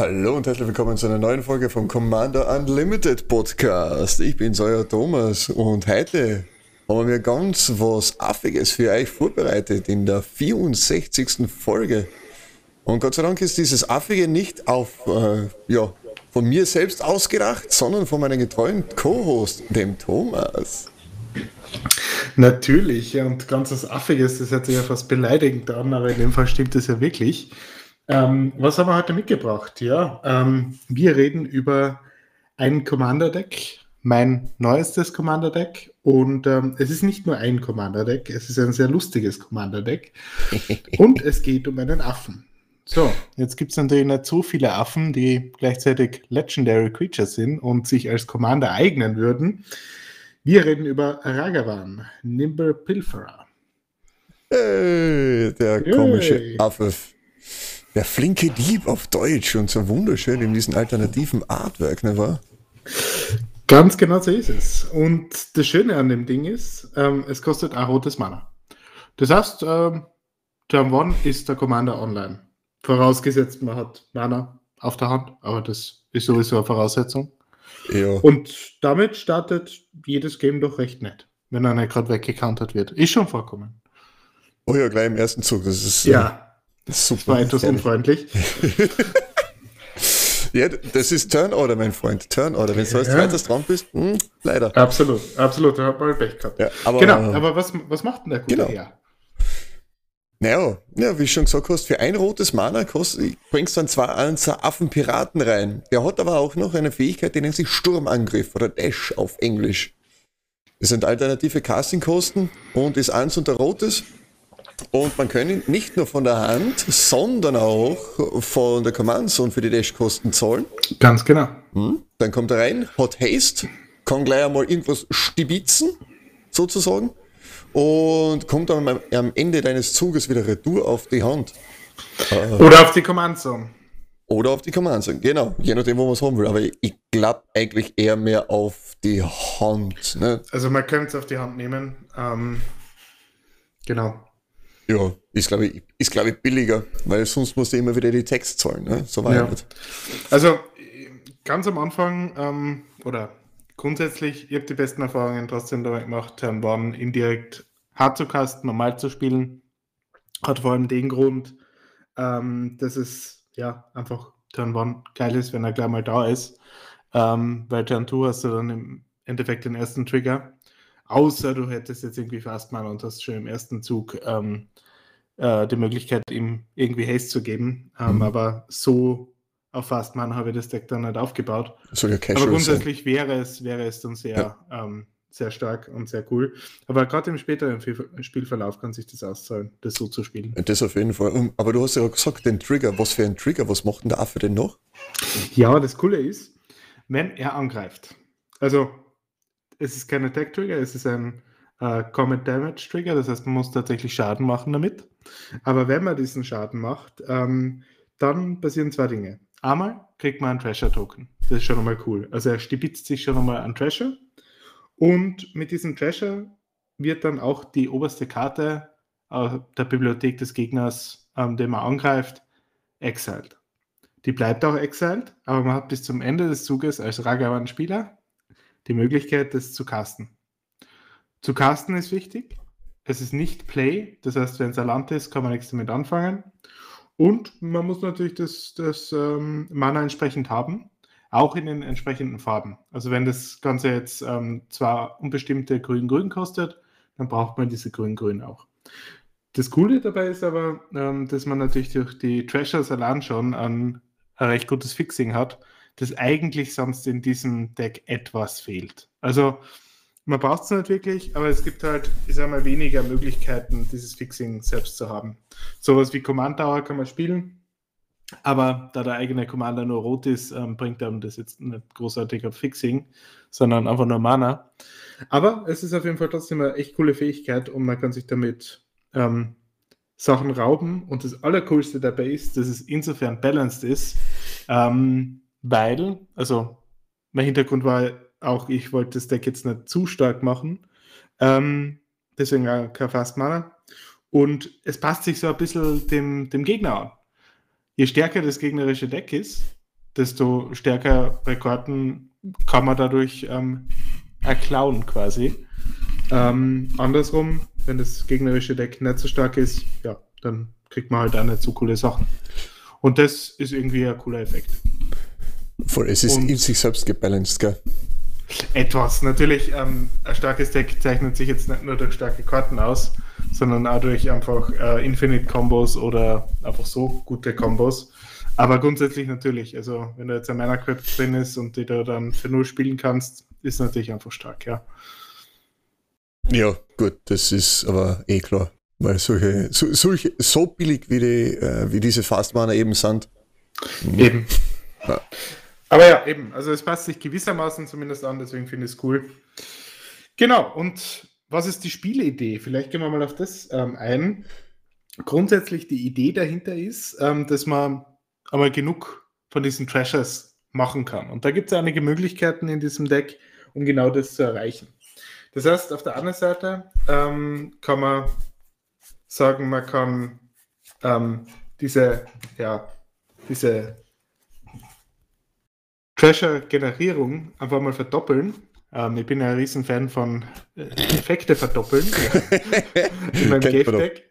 Hallo und herzlich willkommen zu einer neuen Folge vom Commander Unlimited Podcast. Ich bin euer Thomas und heute haben wir ganz was Affiges für euch vorbereitet in der 64. Folge. Und Gott sei Dank ist dieses Affige nicht auf, äh, ja, von mir selbst ausgedacht, sondern von meinem getreuen Co-Host, dem Thomas. Natürlich, und ganz was Affiges, das hört sich ja fast beleidigend an, aber in dem Fall stimmt es ja wirklich. Ähm, was haben wir heute mitgebracht? Ja, ähm, wir reden über ein Commander-Deck, mein neuestes Commander-Deck. Und ähm, es ist nicht nur ein Commander-Deck, es ist ein sehr lustiges Commander-Deck. und es geht um einen Affen. So, jetzt gibt es natürlich nicht so viele Affen, die gleichzeitig Legendary Creatures sind und sich als Commander eignen würden. Wir reden über Ragavan, Nimble Pilferer. Hey, der komische hey. Affe. Der flinke Dieb auf Deutsch und so wunderschön in diesem alternativen Artwork, ne wahr? Ganz genau so ist es. Und das Schöne an dem Ding ist, ähm, es kostet ein rotes Mana. Das heißt, ähm, Turn 1 ist der Commander online. Vorausgesetzt, man hat Mana auf der Hand, aber das ist sowieso eine Voraussetzung. Ja. Und damit startet jedes Game doch recht nett, wenn er nicht gerade weggecountert wird. Ist schon vorkommen. Oh ja, gleich im ersten Zug. Das ist ja. Äh Super. Das war etwas unfreundlich. ja, das ist Turnorder, mein Freund. Turnorder. Wenn du als zweites dran bist, mh, hm, leider. Absolut, absolut. Da hat man Pech gehabt. Ja, aber, genau, aber was, was macht denn der Gute genau. her? Naja, ja, wie schon gesagt hast, für ein rotes Mana kostet, bringst du dann zwei Anzer Affenpiraten rein. Der hat aber auch noch eine Fähigkeit, die nennt sich Sturmangriff oder Dash auf Englisch. Das sind alternative Castingkosten und ist eins unter rotes und man kann ihn nicht nur von der Hand, sondern auch von der Command Zone für die Dashkosten zahlen. Ganz genau. Hm? Dann kommt er rein, hat Haste, kann gleich einmal irgendwas stibitzen, sozusagen, und kommt dann am Ende deines Zuges wieder retour auf die Hand. Oder auf die Command Zone. Oder auf die Command Zone, genau, je nachdem, wo man es haben will. Aber ich glaube eigentlich eher mehr auf die Hand. Ne? Also man könnte es auf die Hand nehmen. Ähm, genau. Ja, ist glaube ich, ist, glaub ich billiger, weil sonst musst du immer wieder die Text zahlen. Ne? So war ja. Nicht. Also ganz am Anfang ähm, oder grundsätzlich, ich habe die besten Erfahrungen trotzdem damit gemacht, Turn One indirekt hart zu casten, normal zu spielen. Hat vor allem den Grund, ähm, dass es ja einfach Turn One geil ist, wenn er gleich mal da ist. Ähm, weil Turn 2 hast du dann im Endeffekt den ersten Trigger. Außer du hättest jetzt irgendwie Fastman und hast schon im ersten Zug ähm, äh, die Möglichkeit, ihm irgendwie Haste zu geben. Ähm, mhm. Aber so auf Fastman habe ich das Deck dann nicht aufgebaut. Soll ja aber grundsätzlich wäre es, wäre es dann sehr, ja. ähm, sehr stark und sehr cool. Aber gerade im späteren Spielverlauf kann sich das auszahlen, das so zu spielen. Das auf jeden Fall. Aber du hast ja gesagt, den Trigger. Was für ein Trigger? Was macht denn der Affe denn noch? Ja, das Coole ist, wenn er angreift. Also es ist kein Attack Trigger, es ist ein äh, Comet Damage Trigger, das heißt, man muss tatsächlich Schaden machen damit. Aber wenn man diesen Schaden macht, ähm, dann passieren zwei Dinge. Einmal kriegt man einen Treasure Token. Das ist schon einmal cool. Also er stibitzt sich schon einmal an Treasure. Und mit diesem Treasure wird dann auch die oberste Karte äh, der Bibliothek des Gegners, ähm, den man angreift, exiled. Die bleibt auch exiled, aber man hat bis zum Ende des Zuges als Ragavan-Spieler die Möglichkeit, das zu casten. Zu casten ist wichtig. Es ist nicht Play, das heißt, wenn es Land ist, kann man nichts damit anfangen. Und man muss natürlich das, das ähm, Mana entsprechend haben, auch in den entsprechenden Farben. Also wenn das Ganze jetzt ähm, zwar unbestimmte Grün-Grün kostet, dann braucht man diese Grün-Grün auch. Das Coole dabei ist aber, ähm, dass man natürlich durch die Treasures allein schon ein, ein recht gutes Fixing hat das eigentlich sonst in diesem Deck etwas fehlt. Also man braucht es nicht wirklich, aber es gibt halt, ich sag mal, weniger Möglichkeiten, dieses Fixing selbst zu haben. Sowas wie Command Tower kann man spielen, aber da der eigene Commander nur rot ist, ähm, bringt einem das jetzt nicht großartig auf Fixing, sondern einfach nur Mana. Aber es ist auf jeden Fall trotzdem eine echt coole Fähigkeit und man kann sich damit ähm, Sachen rauben. Und das Allercoolste dabei ist, dass es insofern balanced ist, ähm, weil, also mein Hintergrund war auch ich wollte das Deck jetzt nicht zu stark machen. Ähm, deswegen auch kein Fast Mana. Und es passt sich so ein bisschen dem, dem Gegner an. Je stärker das gegnerische Deck ist, desto stärker Rekorden kann man dadurch ähm, erklauen quasi. Ähm, andersrum, wenn das gegnerische Deck nicht so stark ist, ja, dann kriegt man halt auch nicht so coole Sachen. Und das ist irgendwie ein cooler Effekt. Voll, es ist Und in sich selbst gebalanced, gell? Etwas. Natürlich, ähm, ein starkes Deck zeichnet sich jetzt nicht nur durch starke Karten aus, sondern auch durch einfach äh, Infinite-Combos oder einfach so gute Combos. Aber grundsätzlich natürlich, also wenn da jetzt ein Mana Crypt drin ist und die da dann für null spielen kannst, ist natürlich einfach stark, ja. Ja, gut, das ist aber eh klar. Weil solche, so, solche, so billig wie, die, äh, wie diese Fastmana eben sind. Eben. Ja. Aber ja, eben, also es passt sich gewissermaßen zumindest an, deswegen finde ich es cool. Genau, und was ist die Spielidee? Vielleicht gehen wir mal auf das ähm, ein. Grundsätzlich die Idee dahinter ist, ähm, dass man einmal genug von diesen Treasures machen kann. Und da gibt es einige Möglichkeiten in diesem Deck, um genau das zu erreichen. Das heißt, auf der anderen Seite ähm, kann man sagen, man kann ähm, diese, ja, diese Treasure-Generierung einfach mal verdoppeln. Ähm, ich bin ja ein Riesenfan von äh, Effekte verdoppeln in meinem Game-Deck.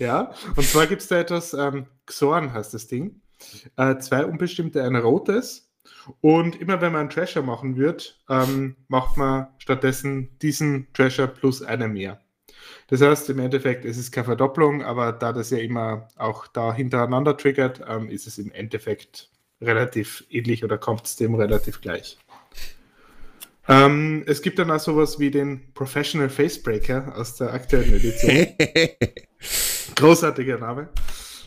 Ja, und zwar gibt es da etwas, ähm, Xorn heißt das Ding. Äh, zwei unbestimmte, ein rotes und immer wenn man einen Treasure machen wird, ähm, macht man stattdessen diesen Treasure plus eine mehr. Das heißt, im Endeffekt ist es keine Verdopplung, aber da das ja immer auch da hintereinander triggert, ähm, ist es im Endeffekt relativ ähnlich oder kommt es dem relativ gleich. Ähm, es gibt dann auch sowas wie den Professional Facebreaker aus der aktuellen Edition. Großartiger Name.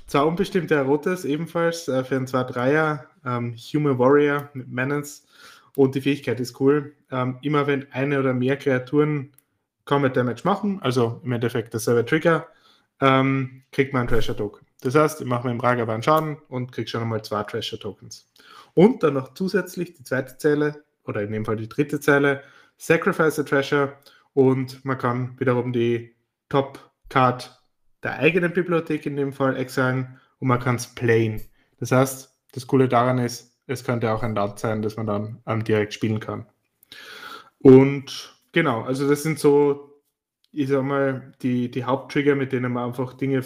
Zwei unbestimmte Rotes ebenfalls äh, für einen 2-3er ähm, Human Warrior mit Menace. Und die Fähigkeit ist cool. Ähm, immer wenn eine oder mehr Kreaturen Combat Damage machen, also im Endeffekt dasselbe Trigger, ähm, kriegt man einen Treasure Token. Das heißt, ich mache mir im Ragavan Schaden und kriege schon einmal zwei Treasure Tokens. Und dann noch zusätzlich die zweite Zeile, oder in dem Fall die dritte Zeile, Sacrifice a Treasure und man kann wiederum die Top Card der eigenen Bibliothek in dem Fall exilen und man kann es playen. Das heißt, das Coole daran ist, es könnte auch ein Land sein, das man dann ähm, direkt spielen kann. Und genau, also das sind so, ich sag mal, die, die Haupttrigger, mit denen man einfach Dinge,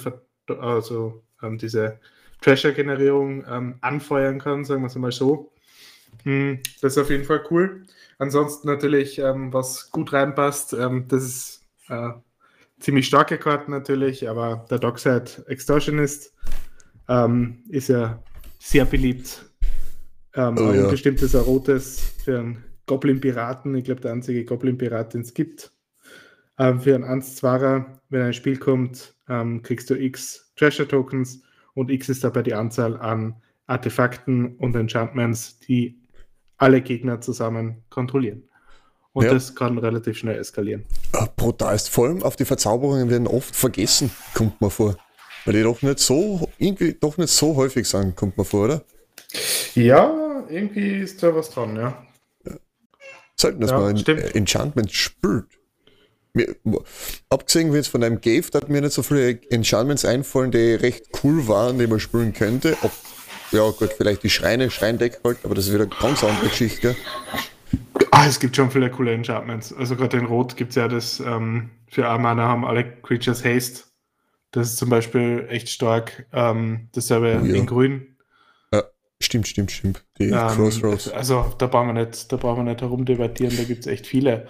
also ähm, diese Treasure-Generierung ähm, anfeuern kann, sagen wir es mal so. Hm, das ist auf jeden Fall cool. Ansonsten natürlich, ähm, was gut reinpasst, ähm, das ist äh, ziemlich starke Karten natürlich, aber der Dockside Extortionist ähm, ist ja sehr beliebt. Ähm, oh, ja. Ein bestimmtes rotes für einen Goblin-Piraten. Ich glaube, der einzige Goblin-Pirat, den es gibt. Ähm, für einen 1-2er, wenn ein Spiel kommt, ähm, kriegst du X Treasure-Tokens und X ist dabei die Anzahl an Artefakten und Enchantments, die alle Gegner zusammen kontrollieren. Und ja. das kann relativ schnell eskalieren. Ah, brutal ist vor allem auf die Verzauberungen werden oft vergessen, kommt man vor. Weil die doch nicht so, irgendwie doch nicht so häufig sagen, kommt man vor, oder? Ja, irgendwie ist da was dran, ja. Sollten das ja, mal ein Enchantment spielt. Mir, abgesehen jetzt von einem Gave, da hat mir nicht so viele Enchantments einfallen, die recht cool waren, die man spielen könnte. Ob, ja gut, vielleicht die Schreine, Schreindeck halt, aber das ist wieder eine ganz andere Geschichte. Ah, es gibt schon viele coole Enchantments. Also gerade in Rot gibt es ja das, ähm, für Amana haben alle Creatures Haste. Das ist zum Beispiel echt stark. Ähm, dasselbe oh, ja. in Grün. Ja, stimmt, stimmt, stimmt. Die ähm, Crossroads. Also da brauchen wir nicht, da brauchen wir nicht herumdebattieren, da gibt es echt viele.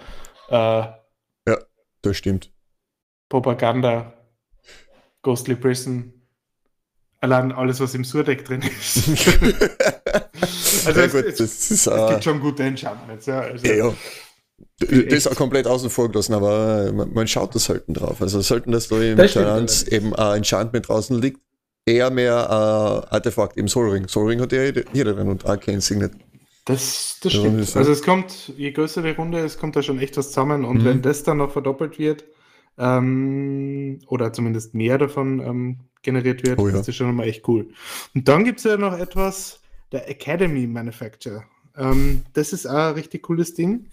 Äh, das stimmt. Propaganda, Ghostly Prison, allein alles, was im Surdeck drin ist. also ja, es, gut, es, ist, es, gibt schon gute Enchantments. Ja, also, ja, ja. Das ist auch komplett außen vor gelassen, aber man, man schaut da selten drauf. Also sollten das da im Giants eben ein Enchantment draußen liegt, eher mehr ein Artefakt im Soul Ring. Soul Ring hat ja jeder drin und Arcane Signet. Das, das stimmt. Also es kommt, je größer die Runde ist, kommt da schon echt was zusammen und mhm. wenn das dann noch verdoppelt wird, ähm, oder zumindest mehr davon ähm, generiert wird. Oh, ja. Das ist schon mal echt cool. Und dann gibt es ja noch etwas, der Academy Manufacturer. Ähm, das ist auch ein richtig cooles Ding.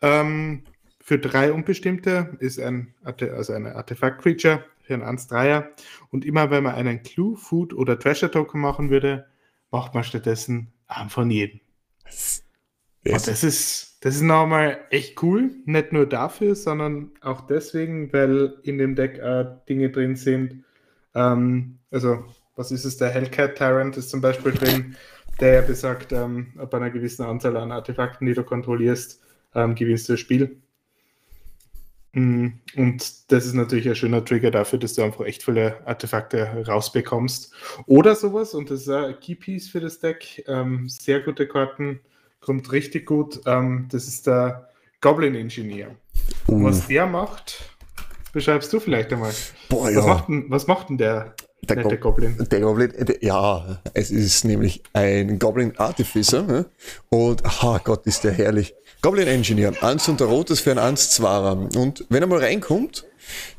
Ähm, für drei Unbestimmte ist ein, also eine Artefakt-Creature für ein 1-3er. Und immer wenn man einen Clue, Food oder Treasure-Token machen würde, macht man stattdessen einen von jedem. Und das ist, das ist nochmal echt cool. Nicht nur dafür, sondern auch deswegen, weil in dem Deck äh, Dinge drin sind. Ähm, also, was ist es? Der Hellcat Tyrant ist zum Beispiel drin, der ja besagt, ähm, ab einer gewissen Anzahl an Artefakten, die du kontrollierst, ähm, gewinnst du das Spiel. Mm, und das ist natürlich ein schöner Trigger dafür, dass du einfach echt viele Artefakte rausbekommst. Oder sowas, und das ist ein Keypiece für das Deck. Ähm, sehr gute Karten, kommt richtig gut. Ähm, das ist der Goblin Engineer. Uh. Was der macht, beschreibst du vielleicht einmal. Boah, ja. was, macht denn, was macht denn der, der, Go Goblin. Der Goblin, ja, es ist nämlich ein Goblin Artificer und, ah Gott, ist der herrlich. Goblin Engineer, 1 und der Rotes für ein 1 2 Und wenn er mal reinkommt,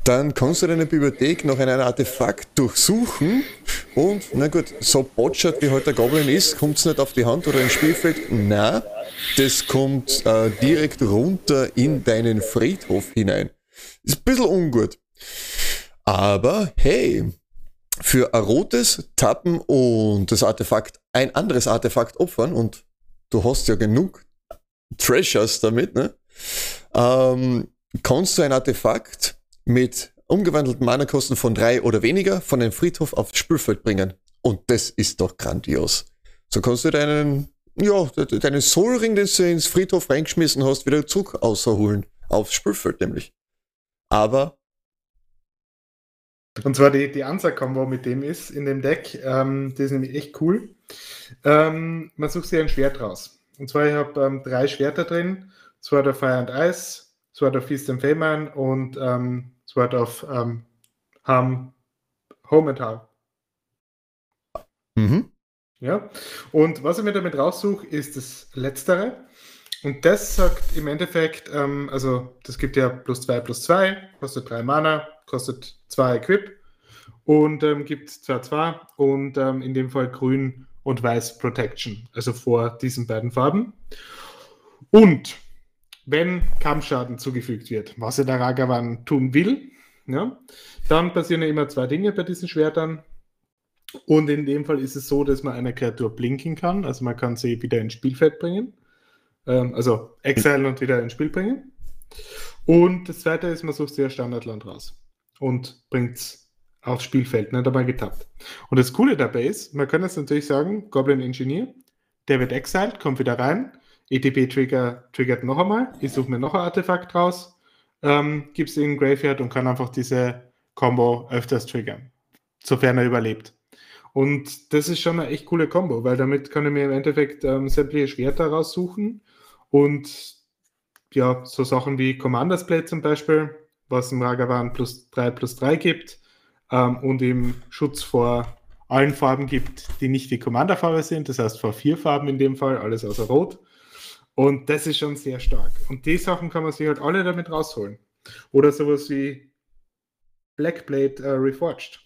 dann kannst du deine Bibliothek nach einem Artefakt durchsuchen und, na gut, so botschert wie heute halt der Goblin ist, kommt es nicht auf die Hand oder ins Spielfeld. Na, das kommt äh, direkt runter in deinen Friedhof hinein. Ist ein bisschen ungut. Aber hey, für ein rotes tappen und das Artefakt ein anderes Artefakt opfern und du hast ja genug Treasures damit, ne? Ähm, kannst du ein Artefakt mit umgewandelten Mana-Kosten von drei oder weniger von dem Friedhof aufs Spielfeld bringen. Und das ist doch grandios. So kannst du deinen, ja, deinen Soulring, den du ins Friedhof reingeschmissen hast, wieder zurück außerholen. Aufs Spielfeld nämlich. Aber und zwar die, die Answer-Kombo mit dem ist in dem Deck, ähm, die ist nämlich echt cool. Ähm, man sucht sich ein Schwert raus. Und zwar, ich habe ähm, drei Schwerter drin. Sword of Fire and Ice, Sword of Feast and Famine und ähm, Sword of ähm, Harm, Home and Harm. Mhm. Ja, und was ich mir damit raussuche, ist das Letztere. Und das sagt im Endeffekt, ähm, also das gibt ja plus 2 plus 2, kostet 3 Mana, kostet 2 Equip und ähm, gibt 2 2 und ähm, in dem Fall grün und weiß Protection, also vor diesen beiden Farben. Und wenn Kampfschaden zugefügt wird, was ja der Ragavan tun will, ja, dann passieren ja immer zwei Dinge bei diesen Schwertern. Und in dem Fall ist es so, dass man eine Kreatur blinken kann, also man kann sie wieder ins Spielfeld bringen. Ähm, also Exile und wieder ins Spiel bringen. Und das zweite ist, man sucht ein Standardland raus und bringt es aufs Spielfeld, nicht dabei getappt. Und das Coole dabei ist, man kann jetzt natürlich sagen, Goblin Engineer, der wird exiled, kommt wieder rein, ETB-Trigger triggert noch einmal, ich suche mir noch ein Artefakt raus, ähm, es in Graveyard und kann einfach diese Combo öfters triggern, sofern er überlebt. Und das ist schon eine echt coole Combo, weil damit kann ich mir im Endeffekt ähm, sämtliche Schwerter raussuchen und ja, so Sachen wie Commander's Blade zum Beispiel, was im Ragavan plus 3 plus 3 gibt ähm, und ihm Schutz vor allen Farben gibt, die nicht die Commanderfarbe sind, das heißt vor vier Farben in dem Fall, alles außer Rot. Und das ist schon sehr stark. Und die Sachen kann man sich halt alle damit rausholen. Oder sowas wie Blackblade äh, Reforged.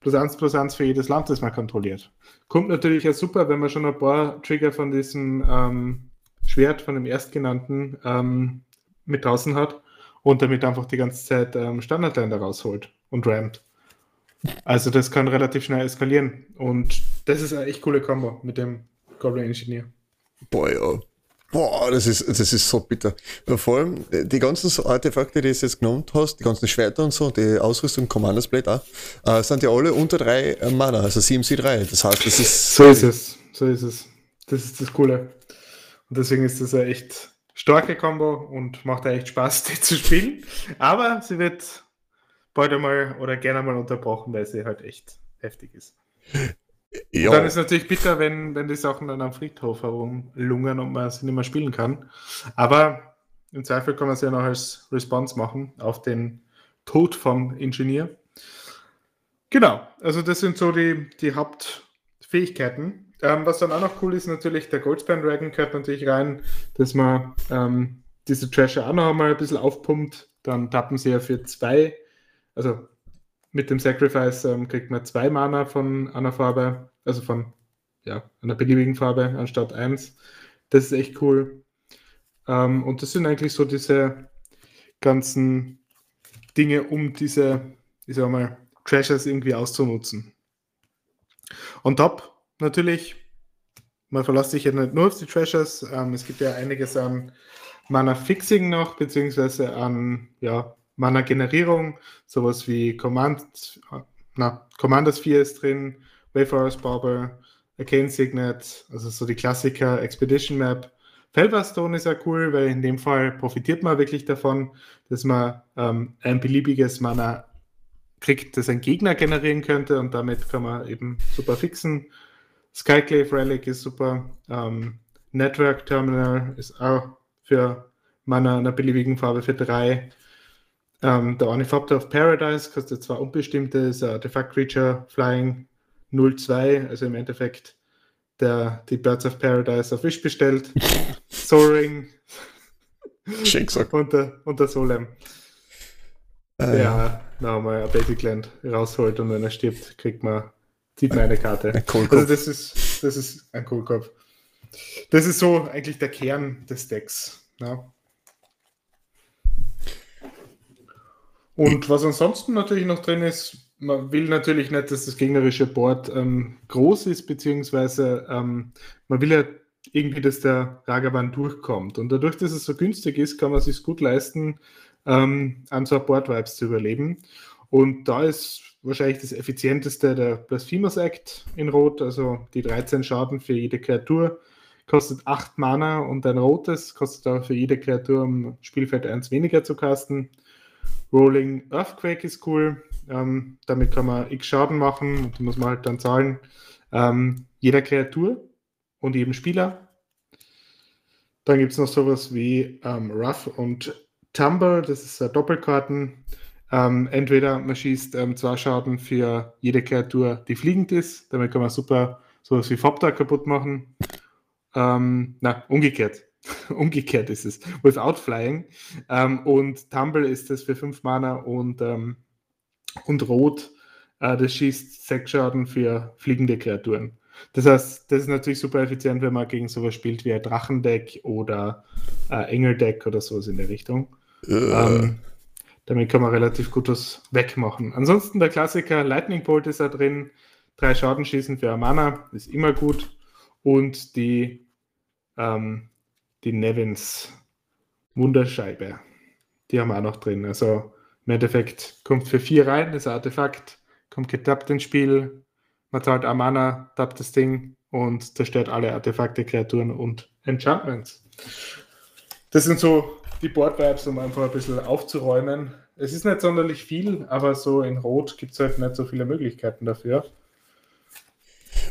Plus eins plus eins für jedes Land, das man kontrolliert. Kommt natürlich ja super, wenn man schon ein paar Trigger von diesem ähm, Schwert, von dem erstgenannten, ähm, mit draußen hat und damit einfach die ganze Zeit ähm, Standardländer rausholt und rammt. Also das kann relativ schnell eskalieren. Und das ist eine echt coole Kombo mit dem Goblin Engineer. Boah, ja. Boah, das ist, das ist so bitter. Vor allem die ganzen Artefakte, die du jetzt genommen hast, die ganzen Schwerter und so, die Ausrüstung, Commander's Blade auch, äh, sind ja alle unter drei Mana, also 7C3. Das heißt, das ist. So ist es. So ist es. Das ist das Coole. Und deswegen ist das eine echt starke Combo und macht echt Spaß, die zu spielen. Aber sie wird bald einmal oder gerne mal unterbrochen, weil sie halt echt heftig ist. Ja. Dann ist es natürlich bitter, wenn, wenn die Sachen dann am Friedhof herumlungern und man sie nicht mehr spielen kann. Aber im Zweifel kann man es ja noch als Response machen auf den Tod vom Ingenieur. Genau, also das sind so die, die Hauptfähigkeiten. Ähm, was dann auch noch cool ist, natürlich der Goldspan Dragon gehört natürlich rein, dass man ähm, diese Treasure auch noch einmal ein bisschen aufpumpt. Dann tappen sie ja für zwei, also mit dem Sacrifice ähm, kriegt man zwei Mana von einer Farbe, also von ja, einer beliebigen Farbe anstatt 1. Das ist echt cool. Ähm, und das sind eigentlich so diese ganzen Dinge, um diese, ich sag mal, Treasures irgendwie auszunutzen. Und top, natürlich, man verlässt sich ja nicht nur auf die Treasures, ähm, es gibt ja einiges an Mana-Fixing noch, beziehungsweise an ja, Mana-Generierung, sowas wie Command, na, Commander Sphere ist drin, Wayfarer's Barber, Arcane Signet, also so die Klassiker, Expedition Map. Felverstone ist ja cool, weil in dem Fall profitiert man wirklich davon, dass man ähm, ein beliebiges Mana kriegt, das ein Gegner generieren könnte und damit kann man eben super fixen. Skyclave Relic ist super. Ähm, Network Terminal ist auch für Mana einer beliebigen Farbe für drei. Ähm, der Ornithopter of Paradise kostet zwar unbestimmte, ist ein Artifact Creature Flying 02, also im Endeffekt der, die Birds of Paradise auf Wish bestellt. Soaring. Schön gesagt. Und der, und der Solem. Äh, Der nochmal ein Babyland rausholt und wenn er stirbt, kriegt man, man eine Karte. Ein. Also das ist, das ist ein Kohlkopf. Das ist so eigentlich der Kern des Decks. Ja. Und was ansonsten natürlich noch drin ist, man will natürlich nicht, dass das gegnerische Board ähm, groß ist, beziehungsweise ähm, man will ja irgendwie, dass der Ragavan durchkommt. Und dadurch, dass es so günstig ist, kann man es sich gut leisten, ähm, an so Board-Vibes zu überleben. Und da ist wahrscheinlich das effizienteste der Blasphemous Act in Rot, also die 13 Schaden für jede Kreatur, kostet 8 Mana und ein rotes, kostet auch für jede Kreatur am Spielfeld 1 weniger zu casten. Rolling Earthquake ist cool, ähm, damit kann man x Schaden machen und die muss man halt dann zahlen. Ähm, jeder Kreatur und jedem Spieler. Dann gibt es noch sowas wie ähm, Rough und Tumble, das ist äh, Doppelkarten. Ähm, entweder man schießt ähm, zwei Schaden für jede Kreatur, die fliegend ist. Damit kann man super sowas wie Fopter kaputt machen. Ähm, na, umgekehrt. umgekehrt ist es. Without Flying. Ähm, und Tumble ist das für 5 Mana und, ähm, und Rot, äh, das schießt 6 Schaden für fliegende Kreaturen. Das heißt, das ist natürlich super effizient, wenn man gegen sowas spielt wie ein Drachendeck oder äh, Engeldeck oder sowas in der Richtung. äh, Ähm, damit kann man relativ gut was wegmachen. Ansonsten der Klassiker Lightning Bolt ist da drin. Drei Schaden schießen für Amana ist immer gut. Und die, ähm, die Nevins Wunderscheibe, die haben wir auch noch drin. Also im Endeffekt kommt für vier rein, das Artefakt, kommt getappt ins Spiel. Man zahlt Amana, tappt das Ding und zerstört alle Artefakte, Kreaturen und Enchantments. Das sind so die Board-Vibes, um einfach ein bisschen aufzuräumen. Es ist nicht sonderlich viel, aber so in Rot gibt es halt nicht so viele Möglichkeiten dafür.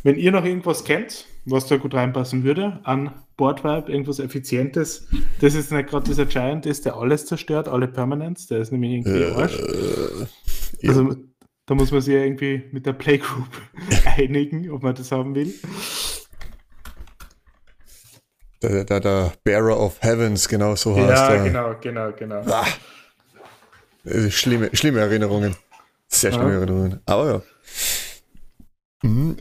Wenn ihr noch irgendwas kennt, was da gut reinpassen würde an Board-Vibe, irgendwas Effizientes, das ist nicht gerade dieser Giant ist, der alles zerstört, alle Permanents, der ist nämlich irgendwie Arsch. äh, ja. Also da muss man sich ja irgendwie mit der Playgroup einigen, ob man das haben will. Der, der, der Bearer of Heavens, genau so heißt Ja, er. genau, genau, genau. Ah, äh, schlimme, schlimme Erinnerungen. Sehr schlimme Ja. Erinnerungen. Aber ja. Mhm.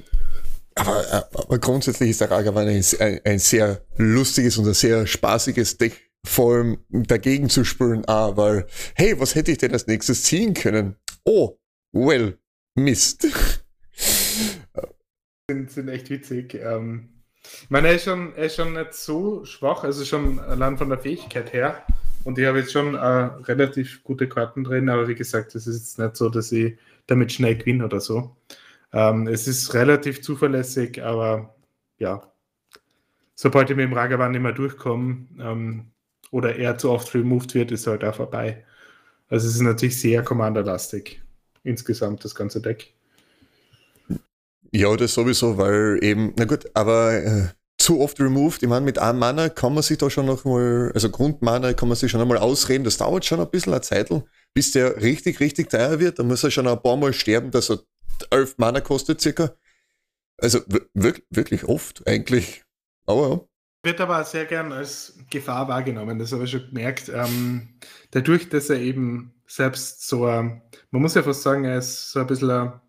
Aber, aber grundsätzlich ist der Ragavan ein, ein, ein sehr lustiges und ein sehr spaßiges Deck. Vor allem dagegen zu spielen, ah, weil, hey, was hätte ich denn als nächstes ziehen können? Oh, well, Mist. sind, sind echt witzig. Ähm, ich meine, er ist, schon, er ist schon nicht so schwach, also schon allein von der Fähigkeit her. Und ich habe jetzt schon äh, relativ gute Karten drin, aber wie gesagt, es ist jetzt nicht so, dass ich damit schnell gewinne oder so. Ähm, es ist relativ zuverlässig, aber ja, sobald ich mit dem Ragavan nicht mehr durchkomme ähm, oder er zu oft removed wird, ist er halt auch vorbei. Also es ist natürlich sehr commanderlastig insgesamt, das ganze Deck. Ja, das sowieso, weil eben, na gut, aber äh, zu oft removed. Ich meine, mit einem Mana kann man sich da schon noch mal, also Grundmana kann man sich schon einmal ausreden. Das dauert schon ein bisschen eine Zeit, bis der richtig, richtig teuer wird. Da muss er schon ein paar Mal sterben, dass er 11 Mana kostet circa. Also wirklich, wirklich oft eigentlich. Aber ja. Wird aber sehr gern als Gefahr wahrgenommen, das habe ich schon gemerkt. Ähm, dadurch, dass er eben selbst so, man muss ja fast sagen, er ist so ein bisschen, ein,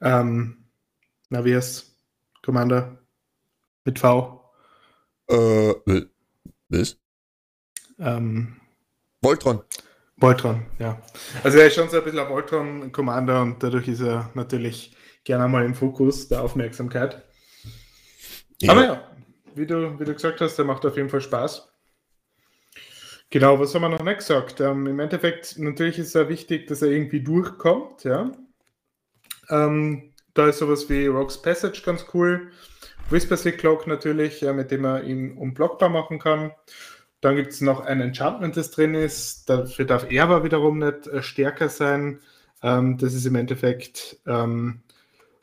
ähm, na wie heißt Commander mit V. Äh, was? Ähm, Voltron. Voltron, ja. Also er ist schon so ein bisschen ein Voltron-Commander und dadurch ist er natürlich gerne mal im Fokus der Aufmerksamkeit. Ja. Aber ja, wie du, wie du gesagt hast, der macht auf jeden Fall Spaß. Genau, was haben wir noch nicht gesagt? Ähm, Im Endeffekt, natürlich ist es wichtig, dass er irgendwie durchkommt, ja. Ähm, da ist sowas wie Rogue's Passage ganz cool. Whisper Clock natürlich, ja, mit dem man ihn unblockbar machen kann. Dann gibt es noch ein Enchantment, das drin ist. Dafür darf er aber wiederum nicht äh, stärker sein. Ähm, das ist im Endeffekt ähm,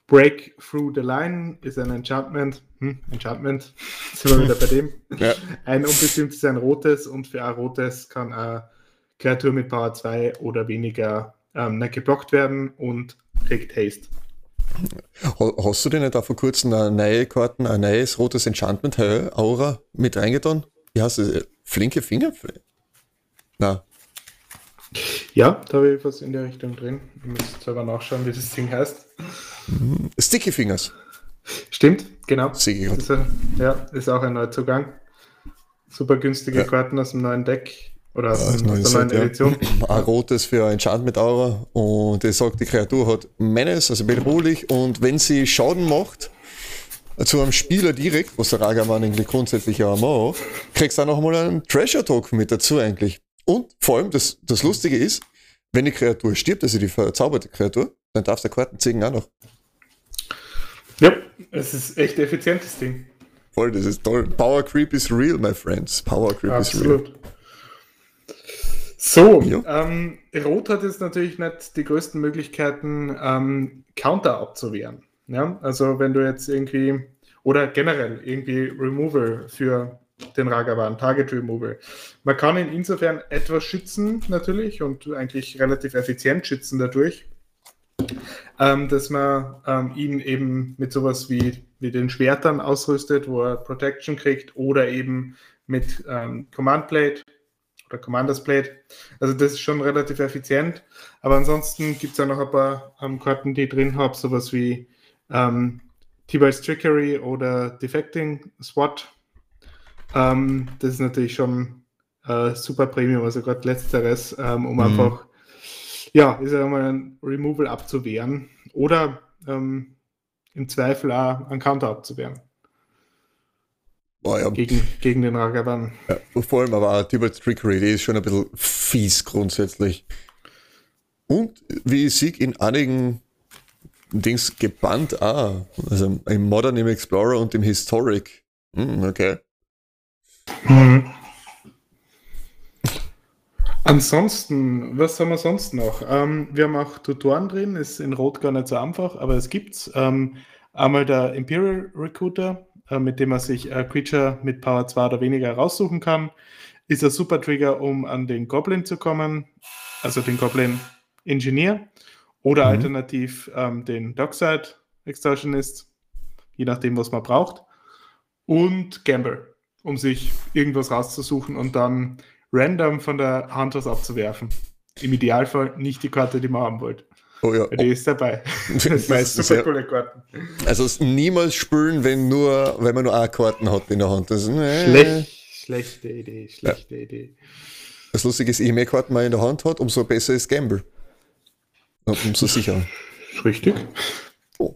Break Through the Line, ist ein Enchantment. Hm, Enchantment, sind wir wieder bei dem. Ja. Ein unbestimmtes, ein rotes und für ein rotes kann eine Kreatur mit Power 2 oder weniger ähm, nicht geblockt werden und kriegt Haste. Ha- Hast du denn nicht auch vor kurzem eine neue Karten, ein neues rotes Enchantment hä, Aura mit reingetan? Wie heißt das? Flinke Finger? Na, Ja, da habe ich was in der Richtung drin. Ich muss selber nachschauen, wie das Ding heißt. Sticky Fingers. Stimmt, genau. Grad. ist, ein, ja, ist auch ein Neuzugang. Super günstige Ja. Karten aus dem neuen Deck oder aus, Ja, aus der neuen ja. Edition. Ein rotes für ein Enchantment Aura und es sagt, die Kreatur hat Menace, also bedrohlich und wenn sie Schaden macht, zu einem Spieler direkt, was der Ragaman eigentlich grundsätzlich ja auch macht, kriegst du auch noch mal einen Treasure Token mit dazu eigentlich. Und vor allem, das, das Lustige ist, wenn die Kreatur stirbt, also die verzauberte Kreatur, dann darfst du Karten ziehen auch noch. Ja, es ist echt effizientes Ding. Voll, das ist toll. Power Creep is real, my friends. Power Creep is real. So, Ja. ähm, Rot hat jetzt natürlich nicht die größten Möglichkeiten, ähm, Counter abzuwehren. Ja, also wenn du jetzt irgendwie, oder generell irgendwie Removal für den Ragavan, Target Removal. Man kann ihn insofern etwas schützen natürlich und eigentlich relativ effizient schützen dadurch, ähm, dass man ähm, ihn eben mit sowas wie, wie den Schwertern ausrüstet, wo er Protection kriegt oder eben mit ähm, Command Blade oder Commanders Blade. Also das ist schon relativ effizient. Aber ansonsten gibt es ja noch ein paar ähm, Karten, die drin habe, sowas wie ähm, T-Bites Trickery oder Defecting SWAT. Ähm, das ist natürlich schon äh, super Premium, also gerade letzteres, ähm, um Mhm. einfach, ja, ist ja mal ein Removal abzuwehren oder ähm, im Zweifel auch einen Counter abzuwehren Boah, ja. gegen, gegen den Ragavan. Ja, vor allem aber auch Tibet's Trickery, die ist schon ein bisschen fies grundsätzlich. Und wie sehe, in einigen Dings gebannt auch. Also im Modern, im Explorer und im Historic. Hm, okay. Ansonsten, was haben wir sonst noch? Ähm, wir haben auch Tutoren drin, ist in Rot gar nicht so einfach, aber es gibt's. Ähm, einmal der Imperial Recruiter, äh, mit dem man sich ein Creature mit Power 2 oder weniger raussuchen kann. Ist ein super Trigger, um an den Goblin zu kommen, also den Goblin Engineer oder Mhm. alternativ ähm, den Dockside Extortionist, je nachdem, was man braucht. Und Gamble, um sich irgendwas rauszusuchen und dann random von der Hand was abzuwerfen. Im Idealfall nicht die Karte, die man haben wollt. Oh ja. Die ist dabei. Das ist Meistens, super ja. coole Karten. Also niemals spülen, wenn nur, wenn man nur eine Karten hat in der Hand. Das, ist, äh, Schlecht, schlechte Idee, schlechte Idee. Das Lustige ist, je mehr Karten man in der Hand hat, umso besser ist Gamble. Und umso sicherer. Richtig. Oh.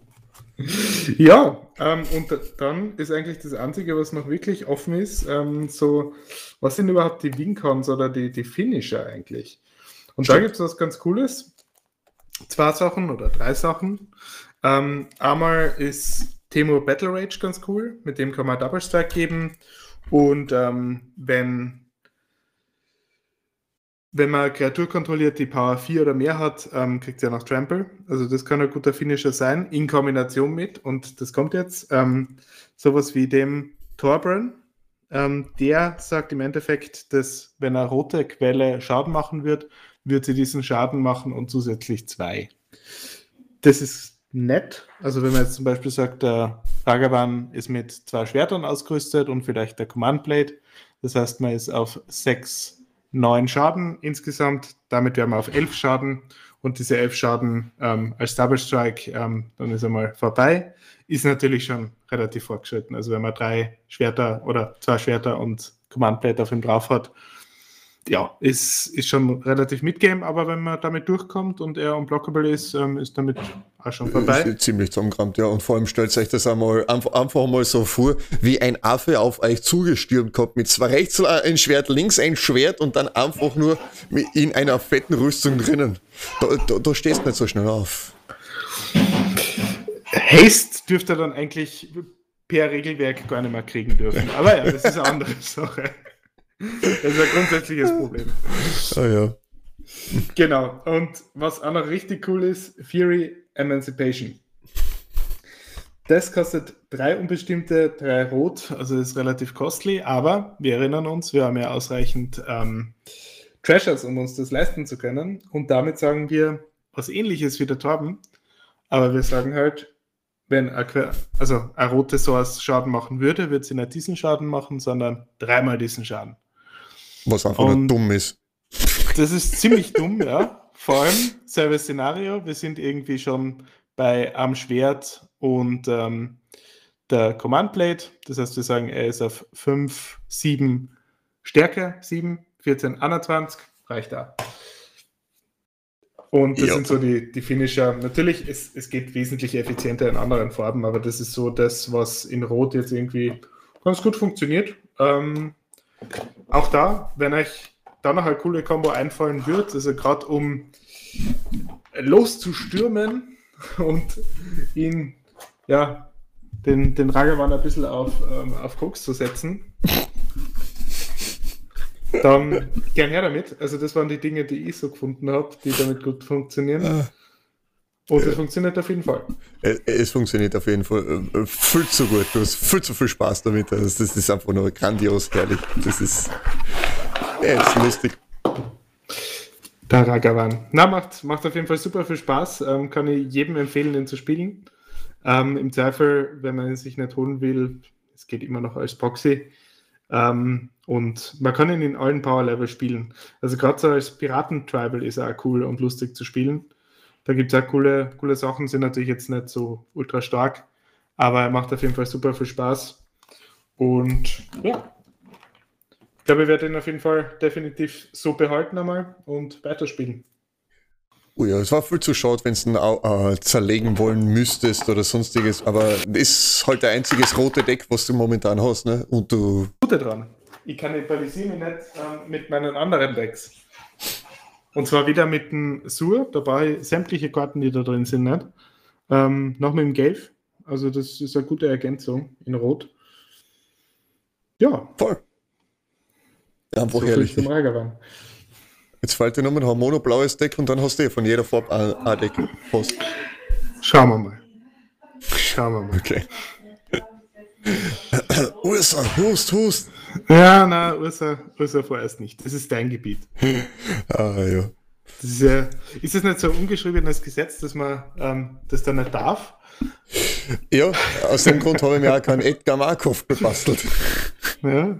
Ja, ähm, und da- dann ist eigentlich das Einzige, was noch wirklich offen ist, ähm, so, was sind überhaupt die Wincons oder die, die Finisher eigentlich? Und da Stimmt. gibt es was ganz Cooles. Zwei Sachen oder drei Sachen. Ähm, einmal ist Temur Battle Rage ganz cool, mit dem kann man Double Strike geben. Und ähm, wenn, wenn man Kreatur kontrolliert, die Power 4 oder mehr hat, ähm, kriegt sie ja noch Trample. Also das kann ein guter Finisher sein, in Kombination mit, und das kommt jetzt, ähm, sowas wie dem Torbran. Ähm, der sagt im Endeffekt, dass wenn eine rote Quelle Schaden machen wird, wird sie diesen Schaden machen und zusätzlich zwei. Das ist nett. Also wenn man jetzt zum Beispiel sagt, der Ragavan ist mit zwei Schwertern ausgerüstet und vielleicht der Command Blade. Das heißt, man ist auf sechs neun Schaden insgesamt. Damit wären wir auf elf Schaden und diese elf Schaden ähm, als Double Strike, ähm, dann ist er mal vorbei. Ist natürlich schon relativ fortgeschritten. Also wenn man drei Schwerter oder zwei Schwerter und Command Plate auf ihm drauf hat, ja, ist, ist schon relativ mitgame, aber wenn man damit durchkommt und er unblockable ist, ähm, ist damit auch schon vorbei. Ist ziemlich zusammengerammt, ja. Und vor allem stellt euch das einmal einfach, mal so vor, wie ein Affe auf euch zugestürmt kommt, mit zwei rechts ein Schwert, links ein Schwert und dann einfach nur in einer fetten Rüstung drinnen. Da, da, da stehst du nicht so schnell auf. Haste dürfte er dann eigentlich per Regelwerk gar nicht mehr kriegen dürfen. Aber ja, das ist eine andere Sache. Das ist ein grundsätzliches Problem. Ah ja. Genau. Und was auch noch richtig cool ist, Fury Emancipation. Das kostet drei unbestimmte, drei rot, also ist relativ costly, aber wir erinnern uns, wir haben ja ausreichend ähm, Treasures, um uns das leisten zu können. Und damit sagen wir was ähnliches wie der Torben, aber wir sagen halt, wenn eine, also eine rote Source Schaden machen würde, wird sie nicht diesen Schaden machen, sondern dreimal diesen Schaden. Was einfach nur dumm ist. Das ist ziemlich dumm, ja. Vor allem selbe Szenario. Wir sind irgendwie schon bei am Schwert und ähm, der Command Plate. Das heißt, wir sagen, er ist auf 5, 7 Stärke, 7, 14, 21, reicht da. Und das ja. sind so die, die Finisher. Natürlich, es, es geht wesentlich effizienter in anderen Farben, aber das ist so das, was in Rot jetzt irgendwie ganz gut funktioniert. Ähm, auch da, wenn euch da noch eine coole Combo einfallen wird, also gerade um loszustürmen und ihn, ja, den, den Ragavan ein bisschen auf, ähm, auf Koks zu setzen, dann gern her damit. Also das waren die Dinge, die ich so gefunden habe, die damit gut funktionieren. Ah. Und es funktioniert auf jeden Fall. Es funktioniert auf jeden Fall äh, viel zu gut. Du hast viel zu viel Spaß damit. Also das ist einfach nur grandios herrlich. Das ist, ja, ist lustig. Der Ragavan. Na, macht, macht auf jeden Fall super viel Spaß. Ähm, kann ich jedem empfehlen, den zu spielen. Ähm, Im Zweifel, wenn man ihn sich nicht holen will, es geht immer noch als Proxy. Ähm, und man kann ihn in allen Power-Level spielen. Also gerade so als Piraten-Tribal ist er auch cool und lustig zu spielen. Da gibt es auch coole, coole Sachen, sind natürlich jetzt nicht so ultra stark, aber er macht auf jeden Fall super viel Spaß. Und ja, ich glaube, ich werde ihn auf jeden Fall definitiv so behalten einmal und weiterspielen. Oh ja, es war viel zu schade, wenn du äh, zerlegen wollen müsstest oder sonstiges, aber ist halt der einziges rote Deck, was du momentan hast, ne? Und du. Gute dran. Ich kannibalisiere mich nicht ähm, mit meinen anderen Decks. Und zwar wieder mit dem Sur, dabei sämtliche Karten, die da drin sind, nicht? Ähm, noch mit dem Gelb. Also das ist eine gute Ergänzung in Rot. Ja. Voll. Ja, einfach so herrlich. Jetzt fällt dir nochmal ein mono-blaues Deck und dann hast du eh von jeder Farbe ein, Deck. Fast. Schauen wir mal. Schauen wir mal. Okay. Ursa, hust, hust. Ja, na, Ursa, Ursa vorerst nicht. Das ist dein Gebiet. ah, ja. Das ist, ja, ist das nicht so ein ungeschriebenes Gesetz, dass man ähm, das dann nicht darf? Ja, aus dem Grund habe ich mir auch keinen Edgar Markov gebastelt. Ja.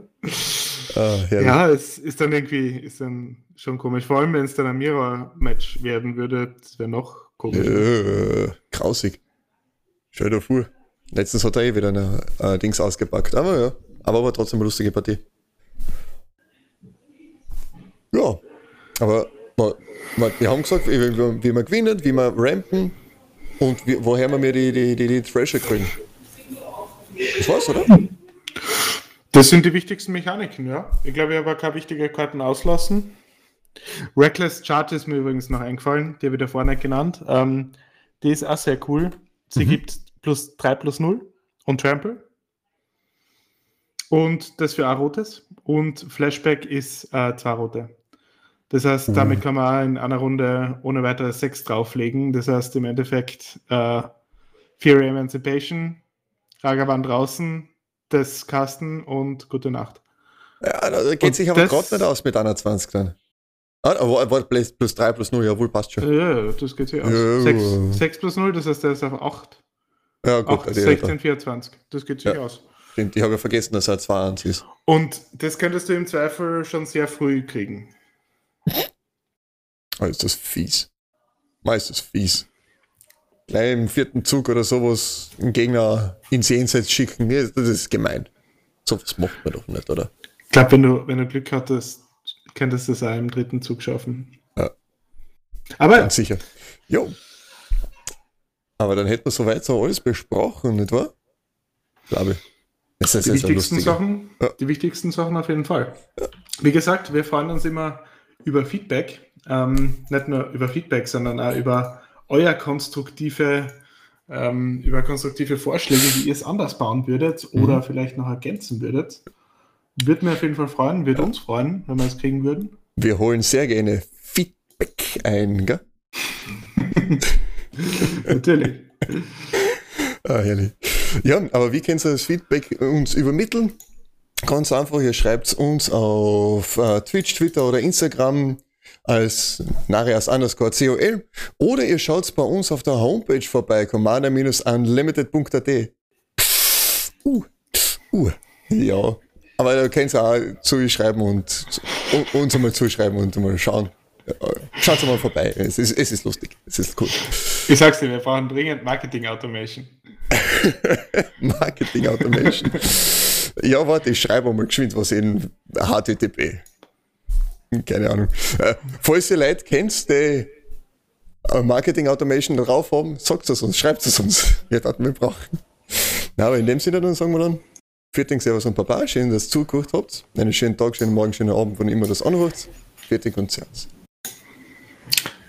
Ah, ja, es ist dann irgendwie ist dann schon komisch. Vor allem, wenn es dann ein Mirror-Match werden würde, das wäre noch komisch. Äh, grausig. Schau dir vor. Letztens hat er eh wieder ein äh, Dings ausgepackt. Aber ja, aber, aber trotzdem eine lustige Partie. Ja, aber wir haben gesagt, wie, wir gewinnen, wie wir rampen und wie, woher wir mir die, die, die, die Thrasher kriegen. Das war's, oder? Das sind die wichtigsten Mechaniken, ja. Ich glaube, ich habe keine wichtige Karten auslassen. Reckless Charge ist mir übrigens noch eingefallen, die habe ich da vorne genannt. Ähm, die ist auch sehr cool. Sie mhm. gibt plus 3 plus 0 und Trample. Und das für ein rotes. Und Flashback ist äh, zwei rote. Das heißt, mhm. damit kann man in einer Runde ohne weiteres 6 drauflegen. Das heißt, im Endeffekt äh, Fury Emancipation, Ragavan draußen, das Kasten und gute Nacht. Ja, da geht und sich aber gerade nicht aus mit 21 dann. Ah, aber plus, plus 3 plus 0, jawohl, passt schon. Ja, das geht sich aus. Ja. 6, 6 plus 0, das heißt, der ist auf 8. Ja, gut. 8, 16, 24. Das geht sich ja. aus. Stimmt, ich habe ja vergessen, dass er 2-1 ist. Und das könntest du im Zweifel schon sehr früh kriegen. Oh, ist das fies. Ist das fies. Gleich im vierten Zug oder sowas einen Gegner ins Jenseits schicken, das ist gemein. Sowas macht man doch nicht, oder? Ich glaube, wenn du, wenn du Glück hattest, könntest du es auch im dritten Zug schaffen. Ja. Aber Ganz sicher. Jo. Aber dann hätten wir soweit so alles besprochen, nicht wahr? Glaube ich. Das ist die wichtigsten lustiger. Sachen, Ja. die wichtigsten Sachen auf jeden Fall. Wie gesagt, wir freuen uns immer über Feedback. Ähm, nicht nur über Feedback, sondern auch über euer konstruktive, ähm, über konstruktive Vorschläge, wie ihr es anders bauen würdet Mhm. oder vielleicht noch ergänzen würdet. Würde mir auf jeden Fall freuen, würde uns freuen, wenn wir es kriegen würden. Wir holen sehr gerne Feedback ein, gell? Natürlich. Ah, herrlich. Ja, aber wie könnt ihr das Feedback uns übermitteln? Ganz einfach, ihr schreibt uns auf äh, Twitch, Twitter oder Instagram als Narias underscore COL oder ihr schaut bei uns auf der Homepage vorbei, commander-unlimited.at. Uh, uh, ja. Aber da könnt ihr auch zuschreiben und uns einmal zuschreiben und mal schauen. Schaut mal vorbei. Es ist, es ist lustig. Es ist cool. Ich sag's dir, wir brauchen dringend Marketing Automation. Marketing Automation. ja, warte, ich schreibe mal geschwind was in HTTP. Keine Ahnung. Äh, falls ihr Leute kennt, die äh, Marketing Automation drauf haben, sagt es uns, schreibt es uns. Wir werden wir brauchen. Na, aber in dem Sinne dann sagen wir dann, Vierting, Servus und Papa, schön, dass ihr zugehört habt. Einen schönen Tag, schönen Morgen, schönen Abend, wann immer das anhört. Fertig und Servus.